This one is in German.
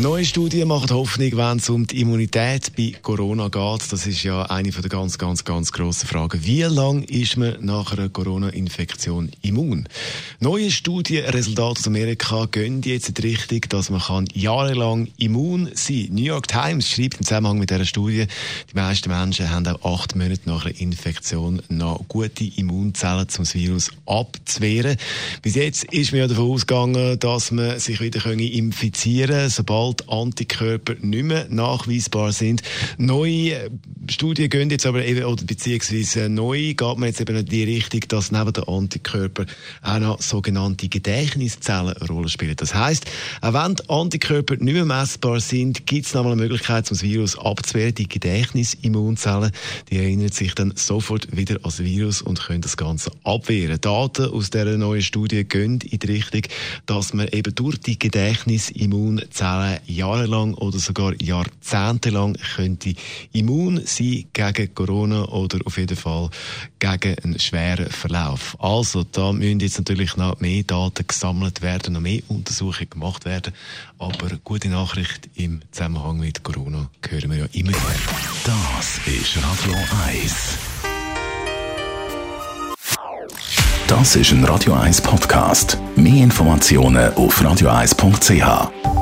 Neue Studien machen Hoffnung, wenn es um die Immunität bei Corona geht. Das ist ja eine der ganz, ganz, ganz grossen Fragen. Wie lange ist man nach einer Corona-Infektion immun? Neue Studien, Resultate aus Amerika gehen jetzt in die Richtung, dass man kann jahrelang immun sein kann. New York Times schreibt im Zusammenhang mit dieser Studie, die meisten Menschen haben auch acht Monate nach einer Infektion noch gute Immunzellen, um das Virus abzuwehren. Bis jetzt ist man ja davon ausgegangen, dass man sich wieder infizieren kann, sobald sobald Antikörper nicht mehr nachweisbar sind. Neue Studien gehen jetzt aber eben, oder beziehungsweise neu geht man jetzt eben in die Richtung, dass neben den Antikörpern auch noch sogenannte Gedächtniszellen eine Rolle spielen. Das heisst, auch wenn die Antikörper nicht mehr messbar sind, gibt es noch mal eine Möglichkeit, um das Virus abzuwehren. Die Gedächtnisimmunzellen, die erinnern sich dann sofort wieder an das Virus und können das Ganze abwehren. Daten aus dieser neuen Studie gehen in die Richtung, dass man eben durch die Gedächtnisimmunzellen jahrelang oder sogar jahrzehntelang könnte immun sein gegen Corona oder auf jeden Fall gegen einen schweren Verlauf. Also da müssen jetzt natürlich noch mehr Daten gesammelt werden, noch mehr Untersuchungen gemacht werden. Aber gute Nachricht im Zusammenhang mit Corona hören wir ja immer wieder. Das ist Radio 1. Das ist ein Radio 1 Podcast. Mehr Informationen auf radio1.ch.